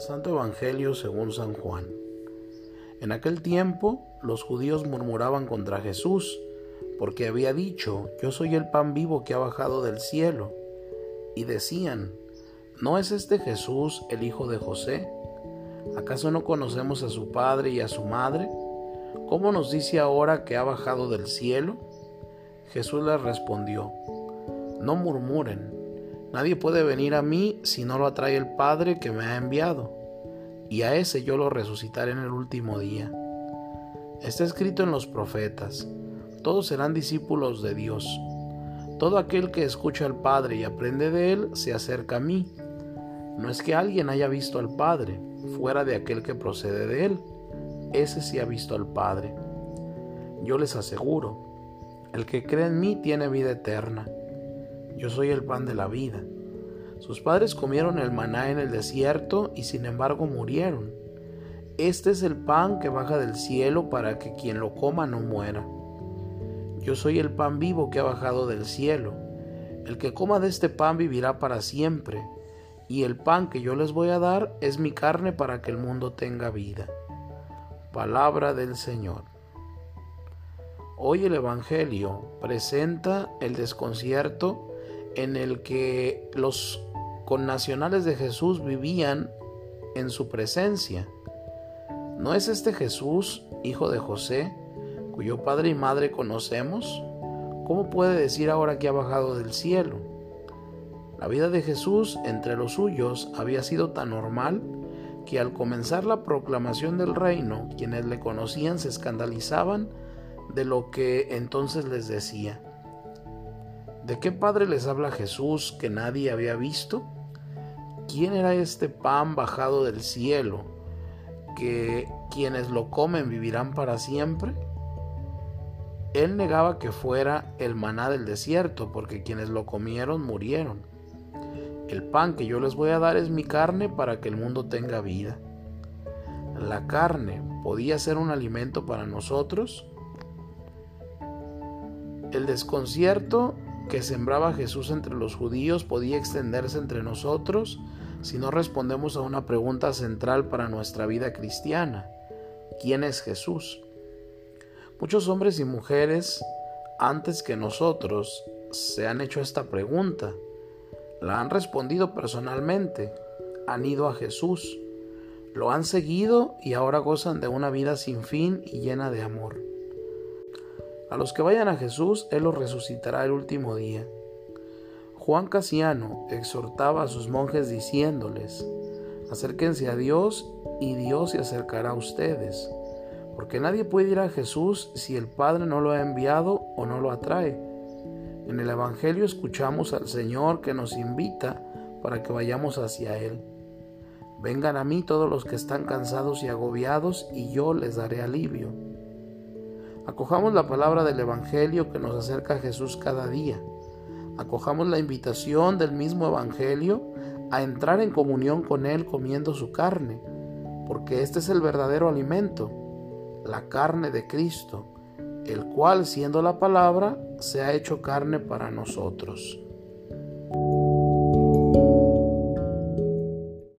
Santo Evangelio según San Juan. En aquel tiempo los judíos murmuraban contra Jesús, porque había dicho, yo soy el pan vivo que ha bajado del cielo. Y decían, ¿no es este Jesús el hijo de José? ¿Acaso no conocemos a su padre y a su madre? ¿Cómo nos dice ahora que ha bajado del cielo? Jesús les respondió, no murmuren, nadie puede venir a mí si no lo atrae el Padre que me ha enviado, y a ese yo lo resucitaré en el último día. Está escrito en los profetas, todos serán discípulos de Dios. Todo aquel que escucha al Padre y aprende de Él se acerca a mí. No es que alguien haya visto al Padre, fuera de aquel que procede de Él. Ese sí ha visto al Padre. Yo les aseguro, el que cree en mí tiene vida eterna yo soy el pan de la vida. Sus padres comieron el maná en el desierto y sin embargo murieron. Este es el pan que baja del cielo para que quien lo coma no muera. Yo soy el pan vivo que ha bajado del cielo. El que coma de este pan vivirá para siempre, y el pan que yo les voy a dar es mi carne para que el mundo tenga vida. Palabra del Señor. Hoy el Evangelio presenta el desconcierto en el que los connacionales de Jesús vivían en su presencia. ¿No es este Jesús, hijo de José, cuyo padre y madre conocemos? ¿Cómo puede decir ahora que ha bajado del cielo? La vida de Jesús entre los suyos había sido tan normal que al comenzar la proclamación del reino, quienes le conocían se escandalizaban de lo que entonces les decía. ¿De qué padre les habla Jesús que nadie había visto? ¿Quién era este pan bajado del cielo que quienes lo comen vivirán para siempre? Él negaba que fuera el maná del desierto, porque quienes lo comieron murieron. El pan que yo les voy a dar es mi carne para que el mundo tenga vida. La carne podía ser un alimento para nosotros. El desconcierto que sembraba Jesús entre los judíos podía extenderse entre nosotros si no respondemos a una pregunta central para nuestra vida cristiana. ¿Quién es Jesús? Muchos hombres y mujeres antes que nosotros se han hecho esta pregunta. La han respondido personalmente. Han ido a Jesús. Lo han seguido y ahora gozan de una vida sin fin y llena de amor. A los que vayan a Jesús, Él los resucitará el último día. Juan Casiano exhortaba a sus monjes diciéndoles, acérquense a Dios y Dios se acercará a ustedes, porque nadie puede ir a Jesús si el Padre no lo ha enviado o no lo atrae. En el Evangelio escuchamos al Señor que nos invita para que vayamos hacia Él. Vengan a mí todos los que están cansados y agobiados y yo les daré alivio. Acojamos la palabra del Evangelio que nos acerca a Jesús cada día. Acojamos la invitación del mismo Evangelio a entrar en comunión con Él comiendo su carne, porque este es el verdadero alimento, la carne de Cristo, el cual, siendo la palabra, se ha hecho carne para nosotros.